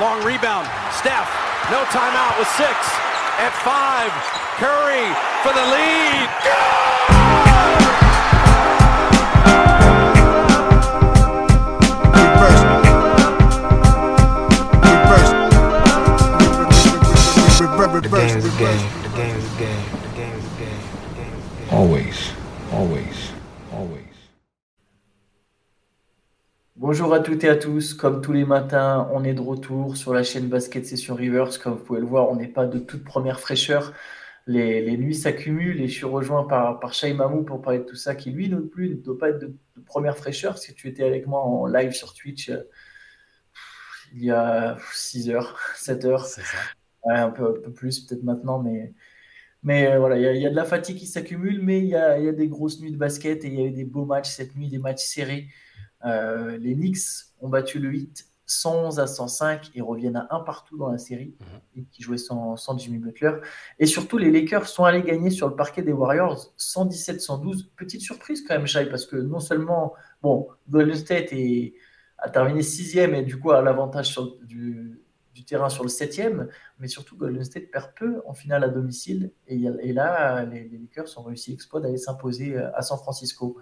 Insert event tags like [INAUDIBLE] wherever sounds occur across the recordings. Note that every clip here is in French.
long rebound. Steph, no timeout with six. At five, Curry for the lead. The game a game. The game is a game. The game is a game. The game is a game. Always, always, Bonjour à toutes et à tous. Comme tous les matins, on est de retour sur la chaîne Basket Session Rivers. Comme vous pouvez le voir, on n'est pas de toute première fraîcheur. Les, les nuits s'accumulent et je suis rejoint par, par Shai Mamou pour parler de tout ça, qui lui non plus ne doit pas être de, de première fraîcheur. Si tu étais avec moi en live sur Twitch euh, il y a 6 heures, [LAUGHS] 7 heures, C'est ça. Ouais, un peu, un peu plus peut-être maintenant, mais, mais euh, voilà, il y, a- il y a de la fatigue qui s'accumule, mais il y a, il y a des grosses nuits de basket et il y a eu des beaux matchs cette nuit, des matchs serrés. Euh, les Knicks ont battu le 8 111 à 105 et reviennent à un partout dans la série, et qui jouait sans, sans Jimmy Butler. Et surtout, les Lakers sont allés gagner sur le parquet des Warriors 117-112. Petite surprise quand même, Shai, parce que non seulement, bon, Golden State est, a terminé sixième et du coup a l'avantage du, du terrain sur le septième, mais surtout Golden State perd peu en finale à domicile. Et, là, les, les Lakers ont réussi l'exploit d'aller s'imposer à San Francisco.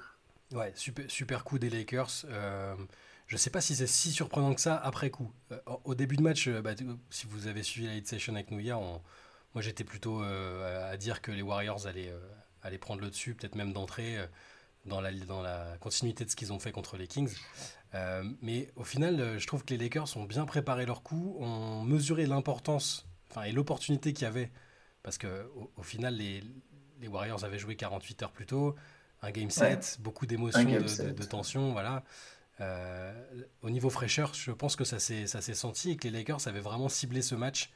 Ouais, super, super coup des Lakers. Euh, je sais pas si c'est si surprenant que ça après coup. Euh, au- début de match, euh, bah, si vous avez suivi la hit session avec nous hier, moi j'étais plutôt à dire que les Warriors allaient, allaient prendre le dessus, peut-être même d'entrée, dans, la, dans la continuité de ce qu'ils ont fait contre les Kings. Mais au final, je trouve que les Lakers ont bien préparé leur coup, ont mesuré l'importance et l'opportunité qu'il y avait. Parce que au, au final, les, les Warriors avaient joué 48 heures plus tôt, un game set, beaucoup d'émotions, de, de- de tension, voilà. Euh, au niveau fraîcheur, je pense que ça s'est senti et que les Lakers avaient vraiment ciblé ce match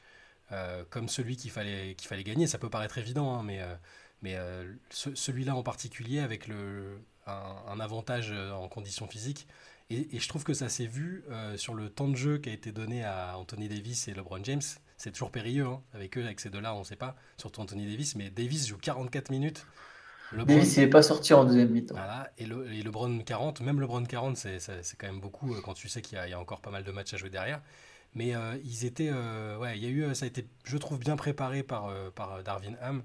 euh, comme celui qu'il fallait, qu'il fallait gagner. Ça peut paraître évident, hein, mais, euh, mais ce- celui-là en particulier avec le, un, un avantage en conditions physiques. Et, et je trouve que ça s'est vu sur le temps de jeu qui a été donné à Anthony Davis et LeBron James. C'est toujours périlleux hein, avec eux, avec ces deux-là, on ne sait pas, surtout Anthony Davis, mais Davis joue 44 minutes. LeBron- Davis, il n'est pas sorti en deuxième mi-temps. voilà, et, le, et LeBron 40, même LeBron 40, c'est c'est- c'est quand même beaucoup euh, quand tu sais qu'il y, a- il y a encore pas mal de matchs à jouer derrière. Mais euh, ils étaient, euh, ouais, il y a eu, ça a été, je trouve, bien préparé par, par Darvin Ham.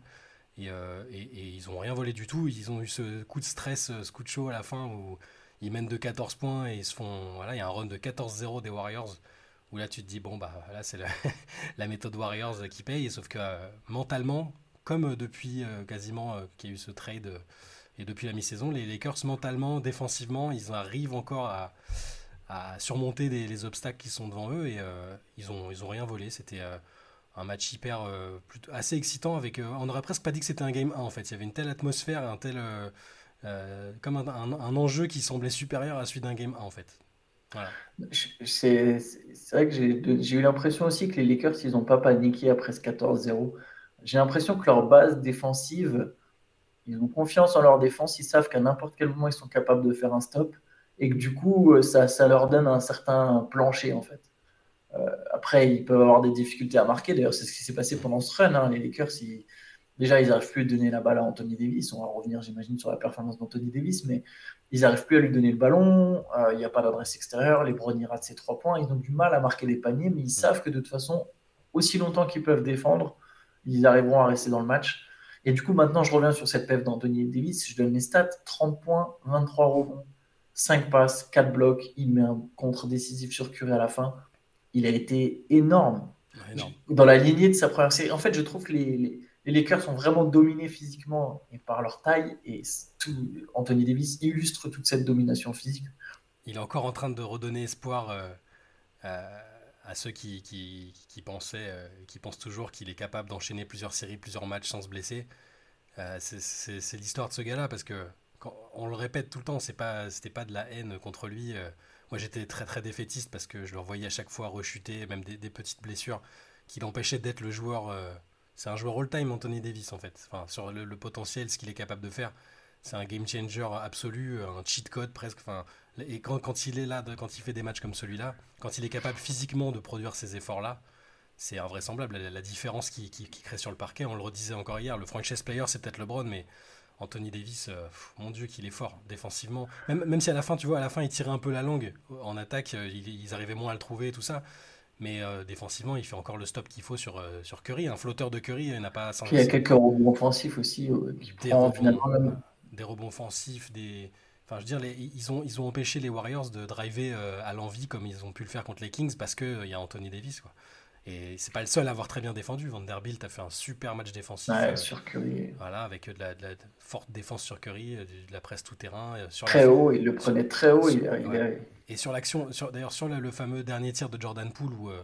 Et, euh, et- et ils ont rien volé du tout. Ils ont eu ce coup de stress, ce coup de chaud à la fin où ils mènent de 14 points et ils se font, voilà, il y a un run de 14-0 des Warriors. Où là, tu te dis, bon, bah là, c'est la, [LAUGHS] la méthode Warriors qui paye. Sauf que mentalement, comme euh, depuis euh, quasiment euh, qu'il y a eu ce trade et depuis la mi-saison, les Lakers, mentalement, défensivement, ils arrivent encore à, surmonter les obstacles qui sont devant eux et ils ont ils ont rien volé. C'était un match hyper assez excitant avec. on aurait presque pas dit que c'était un game 1 en fait. Il y avait une telle atmosphère, un tel comme un, enjeu qui semblait supérieur à celui d'un game 1 en fait. Voilà. C'est vrai que j'ai eu l'impression aussi que les Lakers, ils n'ont pas paniqué après ce 14-0. J'ai l'impression que leur base défensive, ils ont confiance en leur défense, ils savent qu'à n'importe quel moment, ils sont capables de faire un stop et que du coup, euh, ça, ça leur donne un certain plancher en fait. Euh, après, ils peuvent avoir des difficultés à marquer. D'ailleurs, c'est ce qui s'est passé pendant ce run. hein. Les Lakers, déjà, ils n'arrivent plus à donner la balle à Anthony Davis. On va revenir, j'imagine, sur la performance d'Anthony Davis, mais ils n'arrivent plus à lui donner le ballon. Euh, Il n'y a pas d'adresse extérieure. Les Browns ratent ses trois points. Ils ont du mal à marquer des paniers, mais ils savent que de toute façon, aussi longtemps qu'ils peuvent défendre, ils arriveront à rester dans le match. Et du coup, maintenant, je reviens sur cette pef d'Anthony Davis. Je donne les stats 30 points, 23 rebonds, 5 passes, 4 blocs. Il met un contre décisif sur Curry à la fin. Il a été énorme dans la lignée de sa première série. En fait, je trouve que les, les, les Lakers sont vraiment dominés physiquement et par leur taille. Et tout, Anthony Davis illustre toute cette domination physique. Il est encore en train de redonner espoir euh, euh, à ceux qui, qui, pensaient, euh, qui pensent toujours qu'il est capable d'enchaîner plusieurs séries, plusieurs matchs sans se blesser. Euh, c'est- l'histoire de ce gars-là parce que quand, on le répète tout le temps, c'est pas, c'était pas de la haine contre lui. euh. moi, j'étais très très défaitiste parce que je le voyais à chaque fois rechuter, même des, petites blessures qui l'empêchaient d'être le joueur. c'est un joueur all-time, Anthony Davis en fait. Enfin, sur le potentiel, ce qu'il est capable de faire, c'est un game changer absolu, un cheat code presque. Enfin, et quand, quand il est là, quand il fait des matchs comme celui-là, quand il est capable physiquement de produire ces efforts-là, c'est invraisemblable. La, la différence qu'il qui, qui crée sur le parquet, on le redisait encore hier, le franchise player, c'est peut-être LeBron, mais Anthony Davis, euh, pff, mon Dieu, qu'il est fort défensivement. Même, même si à la fin, tu vois, à la fin, il tirait un peu la langue en attaque, euh, ils, ils arrivaient moins à le trouver et tout ça. Mais euh, défensivement, il fait encore le stop qu'il faut sur, euh, sur Curry. Un flotteur de Curry il n'a pas. Puis il y a quelques rebonds offensifs aussi. qui prend finalement même- des rebonds offensifs, des. Enfin, je veux dire, les- ils, ont, ils ont empêché les Warriors de driver euh, à l'envie comme ils ont pu le faire contre les Kings parce qu'il y a Anthony Davis. Quoi. Et c'est pas le seul à avoir très bien défendu. Vanderbilt a fait un super match défensif. Ouais, euh, sur Curry. Voilà, avec euh, de la, de la forte défense sur Curry, euh, de la presse tout-terrain. euh, Sur la Très haut, il le prenait très haut. Il, Ouais. Et sur l'action, sur, d'ailleurs sur le, le fameux dernier tir de Jordan Poole où euh,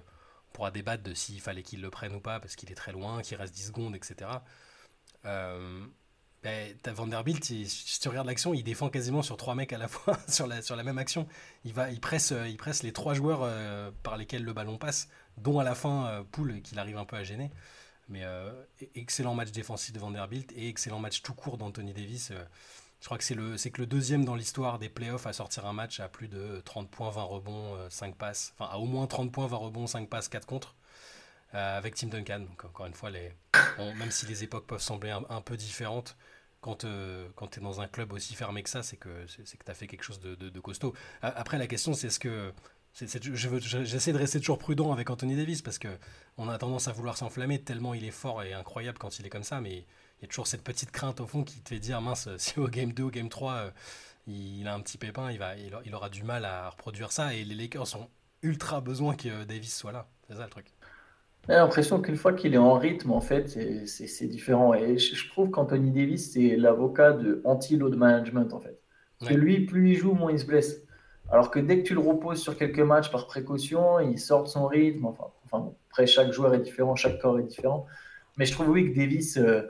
on pourra débattre de s'il fallait qu'il le prenne ou pas parce qu'il est très loin, qu'il reste 10 secondes, etc. Euh, ben, Vanderbilt, il- si tu regardes l'action, il défend quasiment sur trois mecs à la fois [LAUGHS] sur la, même action. Il, va, il, presse, euh, il presse les trois joueurs euh, par lesquels le ballon passe, dont à la fin euh, Poole qu'il arrive un peu à gêner. Mais e- excellent match défensif de Vanderbilt et excellent match tout court d'Anthony Davis. je crois que c'est le, que le deuxième dans l'histoire des playoffs à sortir un match à plus de 30 points, 20 rebonds, euh, 5 passes. Enfin, à au moins 30 points, 20 rebonds, 5 passes, 4 contre. avec Tim Duncan. Donc, encore une fois, même si les époques peuvent sembler un peu différentes, quand, tu es dans un club aussi fermé que ça, c'est que c'est que tu as fait quelque chose de, costaud. Après, la question, c'est est-ce que. J'essaie de rester toujours prudent avec Anthony Davis parce que on a tendance à vouloir s'enflammer tellement il est fort et incroyable quand il est comme ça, mais il y a toujours cette petite crainte au fond qui te fait dire mince, [LAUGHS] si au game 2, au game 3, euh, il a un petit pépin, il, va, il aura du mal à reproduire ça et les Lakers ont ultra besoin que euh, Davis soit là. C'est ça le truc. J'ai l'impression qu'une fois qu'il est en rythme, en fait, c'est- différent. Et je, je trouve qu'Anthony Davis, c'est l'avocat de anti-load management, en fait. Parce que lui, plus il joue, moins il se blesse. Alors que dès que tu le reposes sur quelques matchs par précaution, il sort de son rythme. Enfin, enfin bon, après, chaque joueur est différent, chaque corps est différent. Mais je trouve, oui, que Davis, euh,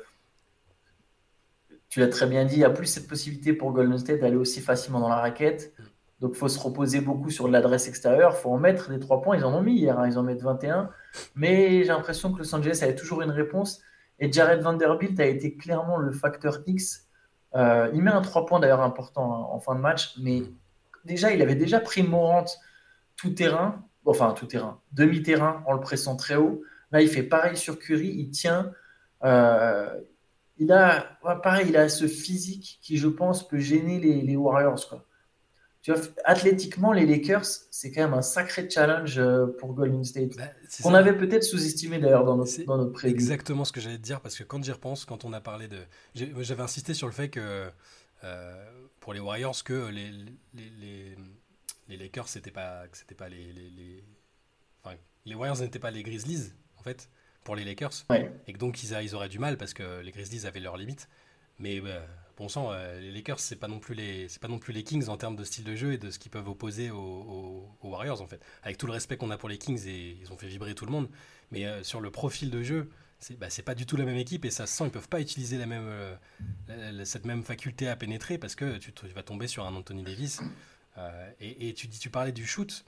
tu l'as très bien dit, il y a plus cette possibilité pour Golden State d'aller aussi facilement dans la raquette. Donc, il faut se reposer beaucoup sur l'adresse extérieure. Il faut en mettre des trois points. Ils en ont mis hier, hein, ils en mettent 21. Mais j'ai l'impression que Los Angeles avait toujours une réponse. Et Jared Vanderbilt a été clairement le facteur X. Euh, il met un 3 points d'ailleurs important hein, en fin de match. Mais déjà, il avait déjà pris Morant tout terrain. Enfin, tout terrain. Demi-terrain en le pressant très haut. Là, il fait pareil sur Curry. Il tient. Euh, il a, pareil, il a ce physique qui, je pense, peut gêner les, les Warriors. Tu vois, athlétiquement, les Lakers, c'est quand même un sacré challenge euh, pour Golden State. Bah, Qu'on avait peut-être sous-estimé d'ailleurs dans dans notre préview. Exactement ce que j'allais te dire parce que quand j'y repense, quand on a parlé de. J'avais insisté sur le fait que euh, pour les Warriors, que les, les, les, les Lakers, c'était pas, c'était pas les. Les, les, enfin, les Warriors n'étaient pas les Grizzlies, en fait, pour les Lakers. Ouais. Et que donc ils, a- ils auraient du mal parce que les Grizzlies avaient leurs limites. Mais euh, bon sang, euh, les Lakers, c'est pas non plus les, c'est pas non plus les Kings en termes de style de jeu et de ce qu'ils peuvent opposer aux, Warriors en fait. Avec tout le respect qu'on a pour les Kings et ils ont fait vibrer tout le monde, mais euh, sur le profil de jeu, c'est bah, c'est pas du tout la même équipe et ça se sent, ils peuvent pas utiliser la même, euh, cette même faculté à pénétrer parce que tu, vas tomber sur un Anthony Davis. Et, tu dis, tu parlais du shoot.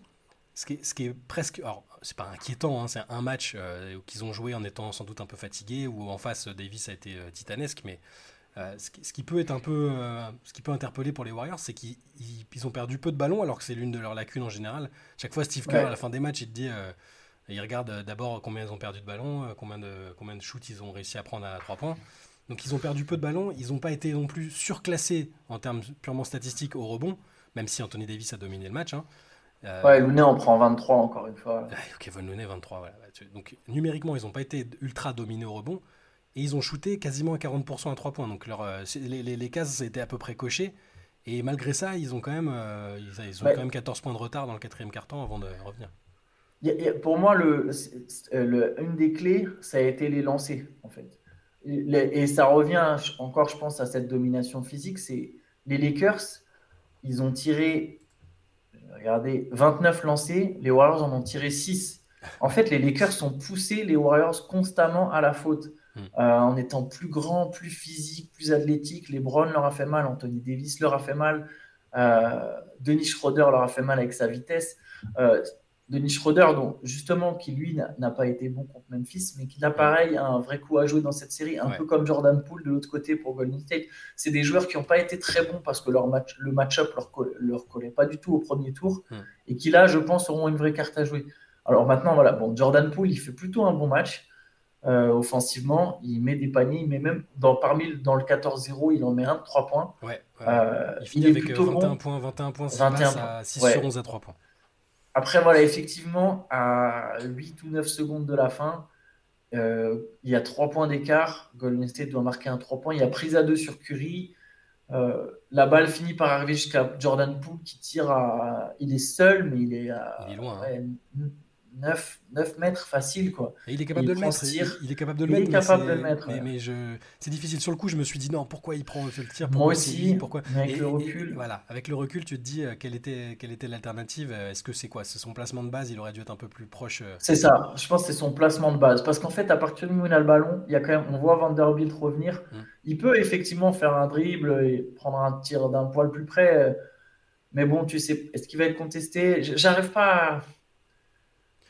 Ce qui est, ce qui est presque, alors c'est pas inquiétant, hein, c'est un match qu'ils ont joué en étant sans doute un peu fatigué ou en face Davis a été titanesque, mais euh, ce, qui, ce qui peut être un peu, euh, ce qui peut interpeller pour les Warriors, c'est qu'ils ils- ils ont perdu peu de ballons alors que c'est l'une de leurs lacunes en général. Chaque fois, Steve Kerr Ouais. à la fin des matchs, il te dit, euh, il regarde euh, d'abord combien ils ont perdu de ballons, euh, combien de combien de shoots ils ont réussi à prendre à 3 points. Donc ils ont perdu peu de ballons, ils n'ont pas été non plus surclassés en termes purement statistiques au rebond, même si Anthony Davis a dominé le match. hein. Euh, Ouais, Looney en prend 23 encore une fois. ah, Kevin Looney 23 voilà. donc numériquement ils n'ont pas été ultra dominés au rebond et ils ont shooté quasiment à 40% à 3 points donc leur, euh, les, les, les cases étaient à peu près cochées et malgré ça ils ont quand même euh, ils, ils ont Ouais. quand même 14 points de retard dans le quatrième carton avant de revenir pour moi, le, une des clés, ça a été les lancers, en fait. Et, ça revient encore, je pense, à cette domination physique. C'est les Lakers, ils ont tiré, regardez, 29 lancés, les Warriors en ont tiré 6. En fait, les Lakers ont poussé les Warriors constamment à la faute. Euh, en étant plus grand, plus physique, plus athlétique. LeBron leur a fait mal, Anthony Davis leur a fait mal, euh, Denis Schroeder leur a fait mal avec sa vitesse. Euh, Denis Schroeder, donc, justement, qui lui n'a pas été bon contre Memphis, mais qui là, pareil, a un vrai coup à jouer dans cette série, un Ouais. peu comme Jordan Poole de l'autre côté pour Golden State. C'est des joueurs qui n'ont pas été très bons parce que leur match, le match-up leur, leur collait pas du tout au premier tour et qui là, je pense, auront une vraie carte à jouer. Alors maintenant, voilà, bon, Jordan Poole, il fait plutôt un bon match. Euh, offensivement, il met des paniers, il met même dans, parmi dans le 14-0, il en met un de 3 points. ouais, ouais. Euh, il finit il avec euh, plutôt 21 bon. points 21 points 6 21 passes points. à 6 Ouais. sur 11 à 3 points Après, voilà, effectivement, à 8 ou 9 secondes de la fin, euh, il y a 3 points d'écart. Golden State doit marquer un 3 points. Il y a prise à 2 sur Curry. Euh, la balle finit par arriver jusqu'à Jordan Poole qui tire à. Il est seul, mais il est à Il est loin, hein. Ouais, 9, 9 mètres facile. Quoi. Et il est capable Il de le mettre. Il, il est capable de le Il est mettre. mais capable c'est- de le mettre, Mais, ouais. mais je... c'est difficile. Sur le coup, je me suis dit non, pourquoi il prend le tir? Moi pourquoi c'est aussi, pourquoi... mais avec Et- le et- recul. voilà, avec le recul, tu te dis euh, quelle était quelle était l'alternative? euh, Est-ce que c'est quoi? C'est son placement de base. Il aurait dû être un peu plus proche. euh, C'est ça, je pense que c'est son placement de base. Parce qu'en fait, à partir du moment où il a le ballon, il y a quand même, on voit Vanderbilt revenir. Mm. Il peut effectivement faire un dribble et prendre un tir d'un poil plus près. Mais bon, tu sais, est-ce qu'il va être contesté? J'arrive pas à...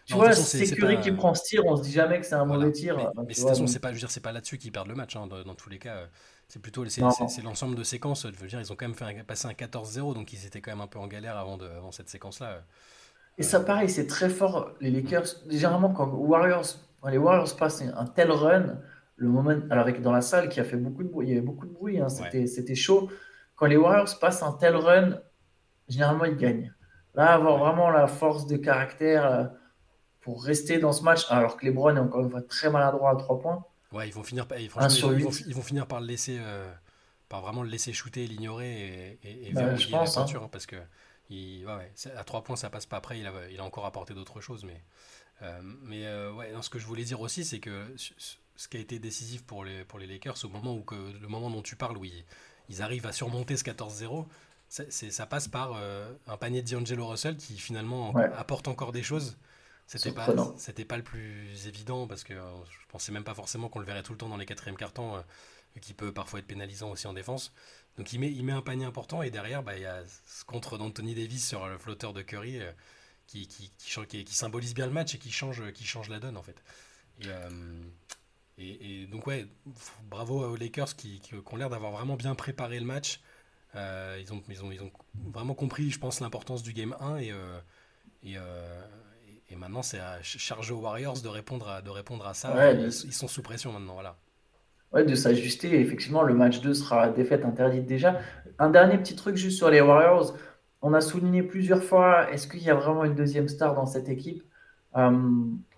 Tu Non, vois, Curry pas- qui prend ce tir, on se dit jamais que c'est un Voilà. mauvais tir. Mais, de toute façon, c'est pas, pas là-dessus qu'ils perdent le match. hein, dans, dans tous les cas, euh, c'est plutôt c'est, l'ensemble de séquences. Je veux dire, ils ont quand même fait un- passé un 14-0, donc ils étaient quand même un peu en galère avant, de, avant cette séquence-là. Et ça, pareil, c'est très fort. Les Lakers, généralement, quand Warriors, quand les Warriors passent un tel run, le moment, alors avec dans la salle qui a fait beaucoup de bruit, il y avait beaucoup de bruit, hein, c'était, c'était chaud. Quand les Warriors passent un tel run, généralement ils gagnent. Là, avoir vraiment la force de caractère euh, pour rester dans ce match, alors que LeBron est encore une fois très maladroit à trois points. Ouais, ils vont finir, par- sur ils, vont, ils vont finir par le laisser, euh, par vraiment le laisser shooter, l'ignorer et, et, et verrouiller je pense, la hein. peinture, hein, parce que il, ouais, ouais, c'est- à trois points ça passe pas. Après, il a, il a encore apporté d'autres choses, mais euh, mais euh, ouais, non, ce que je voulais dire aussi, c'est que ce- qui a été décisif pour les pour les Lakers, au moment où que le moment dont tu parles, où ils, ils arrivent à surmonter ce 14-0. c'est- c'est- Ça passe par euh, un panier de D'Angelo Russell qui finalement Ouais. apporte encore des choses. C'était pas, c'était pas le plus évident parce que euh, je pensais même pas forcément qu'on le verrait tout le temps dans les quatrièmes cartons, euh, qui peut parfois être pénalisant aussi en défense. Donc il met, il met un panier important et derrière, bah, il y a ce contre d'Anthony Davis sur le flotteur de Curry euh, qui, qui, qui, qui- symbolise bien le match et qui change, qui change la donne en fait. Et, euh, et, et donc ouais, bravo aux Lakers qui, qui, qui ont l'air d'avoir vraiment bien préparé le match. Euh, ils, ont, ils, ont, ils ont vraiment compris, je pense, l'importance du game 1 et, euh, et, et- maintenant c'est à ch- charge aux Warriors de répondre à, de répondre à ça. Ouais, ils, sont sous pression maintenant, voilà. Ouais, de s'ajuster. Effectivement, le match 2 sera défaite interdite déjà. Un dernier petit truc juste sur les Warriors. On a souligné plusieurs fois, est-ce qu'il y a vraiment une deuxième star dans cette équipe? Euh,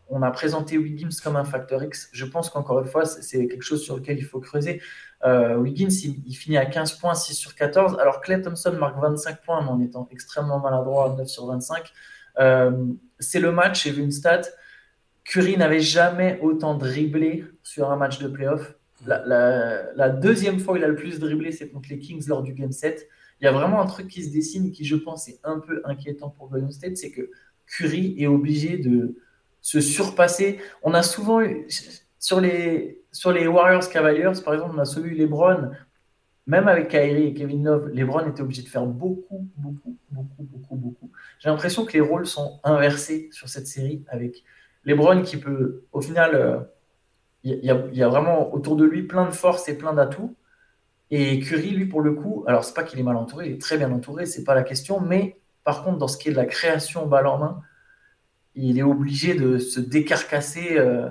On a présenté Wiggins comme un facteur X. Je pense qu'encore une fois, c'est- c'est quelque chose sur lequel il faut creuser. Euh, Wiggins, il, il finit à 15 points, 6 sur 14. Alors Clay Thompson marque 25 points, mais en étant extrêmement maladroit, 9 sur 25. Euh, c'est le match, j'ai vu une stat. Curry n'avait jamais autant dribblé sur un match de playoff. La, deuxième fois où il a le plus dribblé, c'est contre les Kings lors du Game 7. Il y a vraiment un truc qui se dessine qui, je pense, est un peu inquiétant pour Golden State, c'est que Curry est obligé de se surpasser. On a souvent eu, sur les, sur les Warriors Cavaliers, par exemple, on a souvent eu LeBron, même avec Kyrie et Kevin Love, LeBron était obligé de faire beaucoup, beaucoup, beaucoup, beaucoup, beaucoup. J'ai l'impression que les rôles sont inversés sur cette série avec LeBron qui peut, au final, euh, il y, a, vraiment autour de lui plein de force et plein d'atouts. Et Curry, lui, pour le coup, alors c'est pas qu'il est mal entouré, il est très bien entouré, c'est pas la question, mais par contre, dans ce qui est de la création balle en main, il est obligé de se décarcasser. euh,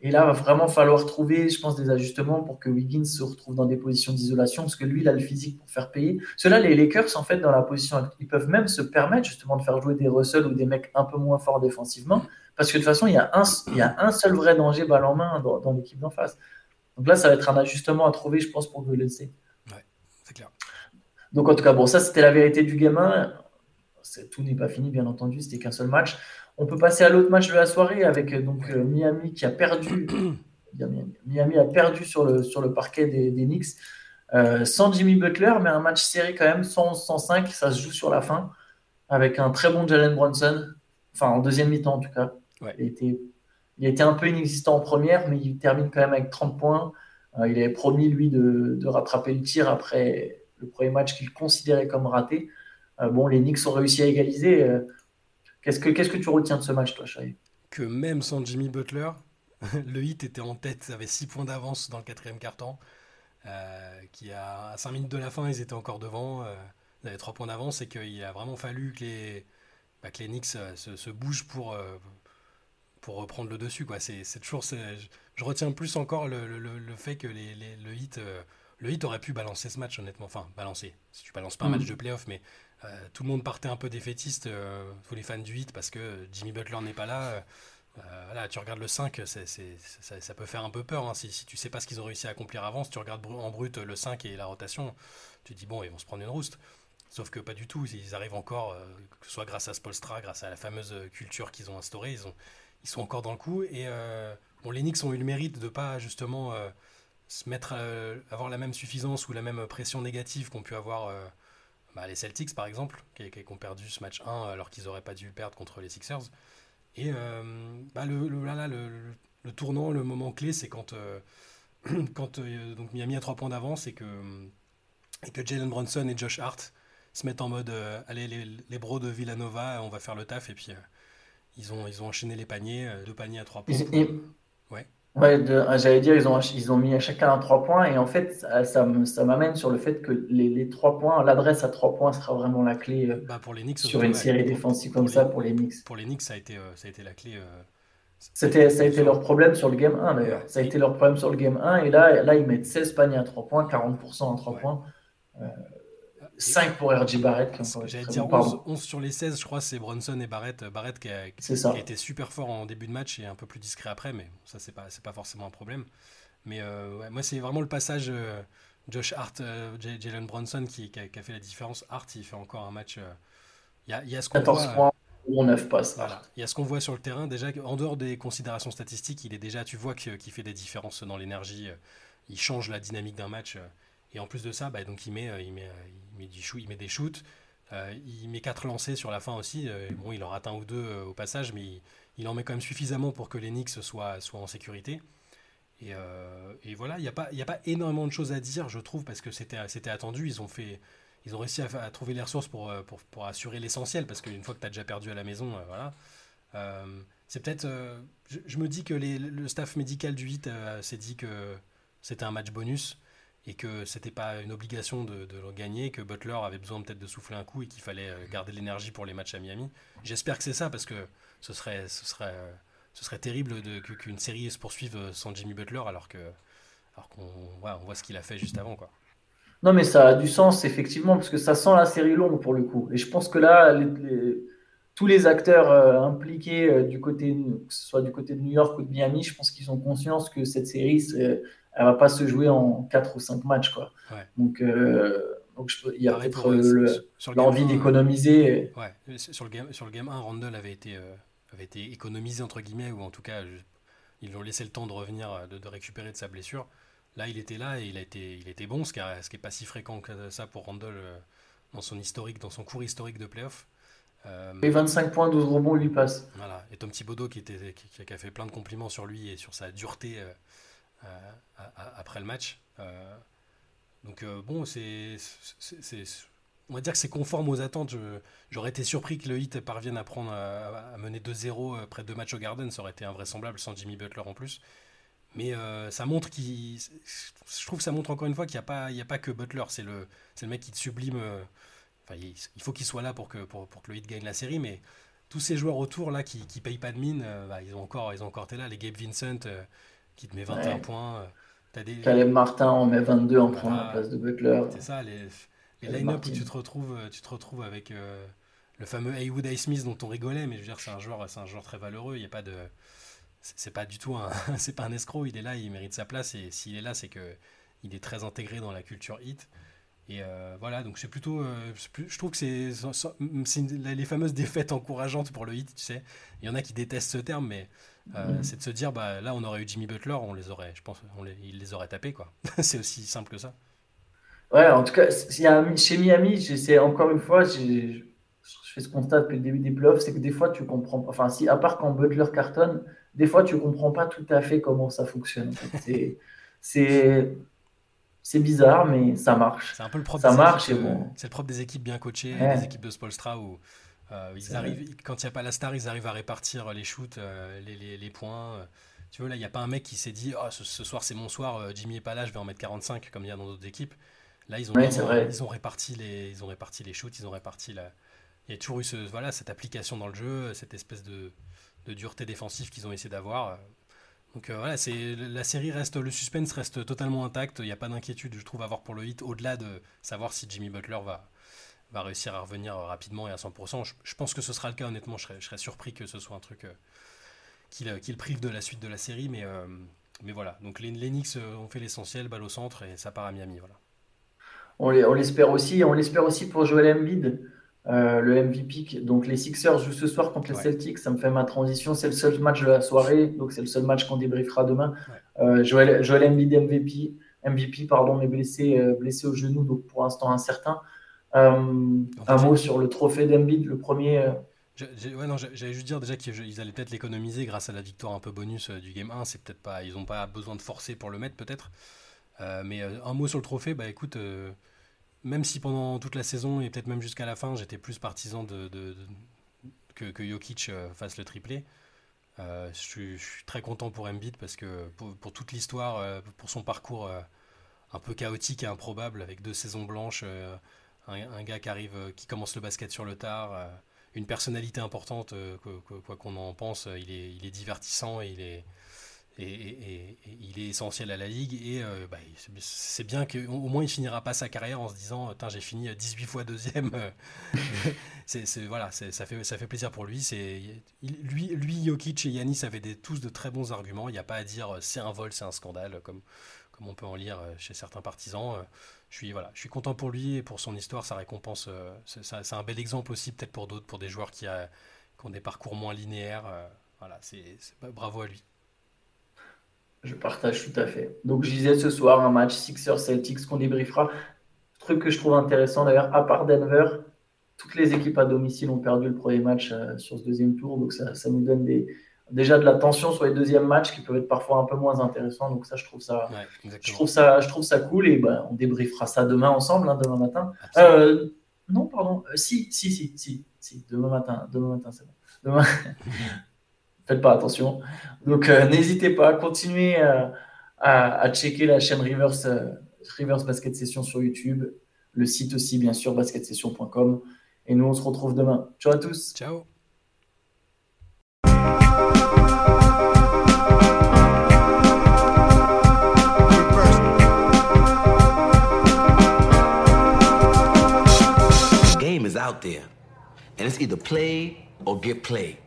et là, va vraiment falloir trouver, je pense, des ajustements pour que Wiggins se retrouve dans des positions d'isolation, parce que lui, il a le physique pour faire payer. Cela, les Lakers, en fait, dans la position, ils peuvent même se permettre justement de faire jouer des Russell ou des mecs un peu moins forts défensivement, parce que de toute façon, il y a un, il y a un seul vrai danger balle en main dans, dans l'équipe d'en face. Donc là, ça va être un ajustement à trouver, je pense, pour Golden State. C'est clair. Donc en tout cas, bon, ça c'était la vérité du gamin. Tout n'est pas fini, bien entendu, c'était qu'un seul match. On peut passer à l'autre match de la soirée avec euh, donc euh, Miami qui a perdu. [CLEARS THROAT] Miami, Miami a perdu sur le, sur le parquet des, des Knicks euh, sans Jimmy Butler, mais un match serré quand même, 111-105, ça se joue sur la fin, avec un très bon Jalen Brunson, enfin en deuxième mi-temps en tout cas. Ouais. Il, était, il était un peu inexistant en première, mais il termine quand même avec 30 points. Euh, il avait promis, lui, de, de rattraper le tir après le premier match qu'il considérait comme raté. Euh, bon, les Knicks ont réussi à égaliser. Euh, Qu'est-ce que, qu'est-ce que tu retiens de ce match, toi, Chahir Que même sans Jimmy Butler, [LAUGHS] le hit était en tête, avait 6 points d'avance dans le quatrième quart-temps. euh, qui a, à 5 minutes de la fin, ils étaient encore devant. euh, ils avaient 3 points d'avance et qu'il a vraiment fallu que les, bah, que les Knicks euh, se, se bougent pour, euh, pour reprendre le dessus. Quoi. C'est, c'est toujours, c'est- je, je retiens plus encore le, le- le- le fait que les, les- le, hit, euh, le hit aurait pu balancer ce match, honnêtement. Enfin, balancer. Si tu balances pas un Mhm. match de playoff, mais tout le monde partait un peu défaitiste, tous les fans du hit, parce que Jimmy Butler n'est pas là. voilà, tu regardes le 5, c'est, ça, ça, peut faire un peu peur. Hein. Si, si, tu sais pas ce qu'ils ont réussi à accomplir avant, si tu regardes en brut le 5 et la rotation, tu te dis bon, ils vont se prendre une rouste. Sauf que pas du tout, ils arrivent encore, que ce soit grâce à Spolstra, grâce à la fameuse culture qu'ils ont instaurée, ils, ils sont encore dans le coup. Et bon, les Knicks ont eu le mérite de pas justement se mettre, euh, avoir la même suffisance ou la même pression négative qu'ont pu avoir euh, bah, les Celtics par exemple, qui, qui, ont perdu ce match 1 alors qu'ils n'auraient pas dû perdre contre les Sixers. Et euh, bah, le, le, le, tournant, le moment clé, c'est quand, [CLEARS THROAT] quand donc Miami a 3 points d'avance et que, et que Jalen Brunson et Josh Hart se mettent en mode allez les, les, bros de Villanova, on va faire le taf et puis ils, ont, ils ont enchaîné les paniers, deux paniers à 3 points. ouais. Ouais, j'allais dire, ils ont, ils ont mis chacun un 3 points. Et en fait, ça, ça m'amène sur le fait que les, les 3 points, l'adresse à 3 points sera vraiment la clé euh, bah pour les Knicks, sur une série défensive comme ça pour les Knicks. Pour les Knicks, ça a été, euh, ça a été la clé. Euh, C'était, ça a été leur problème sur le game 1 d'ailleurs. Ça a été leur problème sur le game 1. Et là, là ils mettent 16 paniers à 3 points, 40% à 3 points. 5 pour RJ Barrett. J'allais dire 11, sur les 16, je crois, c'est Bronson et Barrett. Barrett qui a, été super fort en début de match et un peu plus discret après, mais ça, c'est pas, pas forcément un problème. Mais euh, moi, c'est vraiment le passage euh, Josh Hart, euh, Jalen Bronson qui, qui, a, fait la différence. Hart, il fait encore un match. Il y a, y, a, ce qu'on voit. 9 passes. Voilà. Il y a ce qu'on voit sur le terrain. Déjà, en dehors des considérations statistiques, il est déjà, tu vois qu'il fait des différences dans l'énergie. Il change la dynamique d'un match. Et en plus de ça, donc il met, des shoots. Euh, il met quatre lancers sur la fin aussi. Euh, bon, il en rate un ou deux euh, au passage, mais il, en met quand même suffisamment pour que les Knicks soient, en sécurité. Et, voilà, il n'y a, pas, énormément de choses à dire, je trouve, parce que c'était attendu. Ils ont, réussi à, trouver les ressources pour, assurer l'essentiel, parce qu'une fois que tu as déjà perdu à la maison, voilà. c'est peut-être. Je, me dis que le staff médical du 8 s'est dit que c'était un match bonus et que c'était pas une obligation de, le gagner, que Butler avait besoin peut-être de souffler un coup et qu'il fallait euh, garder l'énergie pour les matchs à Miami. J'espère que c'est ça parce que ce serait, ce serait, ce serait terrible qu'une série se poursuive sans Jimmy Butler alors que alors qu'on on voit ce qu'il a fait juste avant quoi. Non mais ça a du sens effectivement parce que ça sent la série longue pour le coup et je pense que là tous les acteurs euh, impliqués euh, du côté que ce soit du côté de New York ou de Miami, je pense qu'ils ont conscience que cette série elle va pas se jouer en 4 ou 5 matchs. Quoi. Donc, euh, donc il y a peut-être l'envie d'économiser. Ouais. Sur, le game, sur le game 1, Randall avait été, euh, avait été économisé, entre guillemets, ou en tout cas, ils lui ont laissé le temps de revenir, euh, de, de, récupérer de sa blessure. Là, il était là et il a été, il était bon, ce qui n'est pas si fréquent que ça pour Randall dans son historique, dans son cours historique de playoff. Et 25 points, 12 rebonds lui passent. Voilà. Et Tom Thibodeau qui, était, qui, qui, a fait plein de compliments sur lui et sur sa dureté après le match. Euh, donc euh, bon, c'est, on va dire que c'est conforme aux attentes. j'aurais été surpris que le Heat parvienne à, prendre, à, mener 2-0 après deux matchs au Garden. Ça aurait été invraisemblable sans Jimmy Butler en plus. Mais ça montre qu'il. Je trouve ça montre encore une fois qu'il n'y a, pas, il y a pas que Butler. C'est le, le mec qui te sublime. Enfin, il, faut qu'il soit là pour que, pour, que le Heat gagne la série. Mais tous ces joueurs autour là qui ne payent pas de mine, bah, ils ont encore, ils ont encore été là. Les Gabe Vincent qui te met 21 points. Euh, as des... Caleb Martin en met 22 en prenant la place de Butler. C'est ça, les, les line-up où tu te retrouves, euh, tu te retrouves avec euh, le fameux Haywood Smith dont on rigolait, mais je veux dire, c'est un joueur, c'est un joueur très valeureux. Il y a pas de, c'est pas du tout un, [LAUGHS] c'est pas un escroc. Il est là, il mérite sa place et s'il est là, c'est que il est très intégré dans la culture hit. Et voilà, donc c'est plutôt, je trouve que c'est, les fameuses défaites encourageantes pour le hit, tu sais. Il y en a qui détestent ce terme, mais euh, mm. c'est de se dire bah là on aurait eu Jimmy Butler on les aurait je pense on les, il les aurait tapés quoi. [LAUGHS] C'est aussi simple que ça. Ouais en tout cas chez Miami j'essaie encore une fois je fais ce constat depuis le début des playoffs c'est que des fois tu comprends enfin si à part quand Butler cartonne des fois tu comprends pas tout à fait comment ça fonctionne [LAUGHS] c'est c'est bizarre mais ça marche. C'est un peu le propre ça marche et bon. c'est le propre des équipes bien coachées des équipes de Spolstra où ils arrivent, quand il n'y a pas la star, ils arrivent à répartir les shoots, euh, les, les, points. Tu vois, là, il n'y a pas un mec qui s'est dit oh, ce, soir, c'est mon soir, euh, Jimmy est pas là, je vais en mettre 45, comme il y a dans d'autres équipes. Là, ils ont, ils, ont réparti les, ils ont réparti les shoots, ils ont réparti la. Il y a toujours eu ce, voilà, cette application dans le jeu, cette espèce de, de dureté défensive qu'ils ont essayé d'avoir. Donc voilà, c'est la série reste, le suspense reste totalement intact. Il n'y a pas d'inquiétude, je trouve, à avoir pour le hit, au-delà de savoir si Jimmy Butler va, va réussir à revenir rapidement et à 100%. Je, pense que ce sera le cas, honnêtement. Je serais, surpris que ce soit un truc qui, le prive de la suite de la série, mais, mais voilà. Donc les, les Knicks ont fait l'essentiel, balle au centre, et ça part à Miami. Voilà. On l'espère aussi. On l'espère aussi pour Joel Embiid. Euh, le MVP. Donc les Sixers jouent ce soir contre les Celtics. Ça me fait ma transition. C'est le seul match de la soirée. Donc c'est le seul match qu'on débriefera demain. Euh, Joel, Joel, Embiid MVP, MVP pardon, mais blessé, euh, blessé au genou, donc pour l'instant incertain. Un mot sur le trophée d'Embiid, le premier. Ouais, non, j'allais juste dire déjà qu'ils allaient peut-être l'économiser grâce à la victoire un peu bonus du game 1. C'est peut-être pas, ils n'ont pas besoin de forcer pour le mettre peut-être. mais un mot sur le trophée, bah écoute, même si pendant toute la saison et peut-être même jusqu'à la fin, j'étais plus partisan de, que, que, Jokic euh, fasse le triplé. Euh, je, suis, très content pour Embiid parce que pour, toute l'histoire, euh, pour son parcours un peu chaotique et improbable avec deux saisons blanches, un, gars qui arrive, qui commence le basket sur le tard, une personnalité importante, quoi qu'on en pense, il est, divertissant et il est, essentiel à la ligue et euh, bah, c'est bien qu'au moins il finira pas sa carrière en se disant j'ai fini 18 fois deuxième [LAUGHS] voilà ça fait plaisir pour lui lui lui Jokic et Yanis avaient tous de très bons arguments il n'y a pas à dire c'est un vol c'est un scandale comme comme on peut en lire euh, chez certains partisans euh, je suis voilà je suis content pour lui et pour son histoire sa récompense c'est un bel exemple aussi peut-être pour d'autres pour des joueurs qui, ont des parcours moins linéaires voilà c'est bravo à lui je partage tout à fait. Donc, je disais ce soir un match Sixers-Celtics qu'on débriefera. Truc que je trouve intéressant d'ailleurs, à part Denver, toutes les équipes à domicile ont perdu le premier match euh, sur ce deuxième tour. Donc, ça, nous donne des, déjà de la tension sur les deuxièmes matchs qui peuvent être parfois un peu moins intéressants. Donc, ça, je trouve ça, je trouve ça, je trouve ça cool. Et ben, on débriefera ça demain ensemble, hein, demain matin. Euh, non, pardon. Euh, si, si, si, si, si, demain matin. Demain matin, c'est bon. Demain. [LAUGHS] faites pas attention. Donc, euh, n'hésitez pas, à continuer euh, à, checker la chaîne Reverse, Reverse Basket Session sur YouTube, le site aussi, bien sûr, basketsession.com. Et nous, on se retrouve demain. Ciao à tous. Ciao. Out there, and it's either play or get played.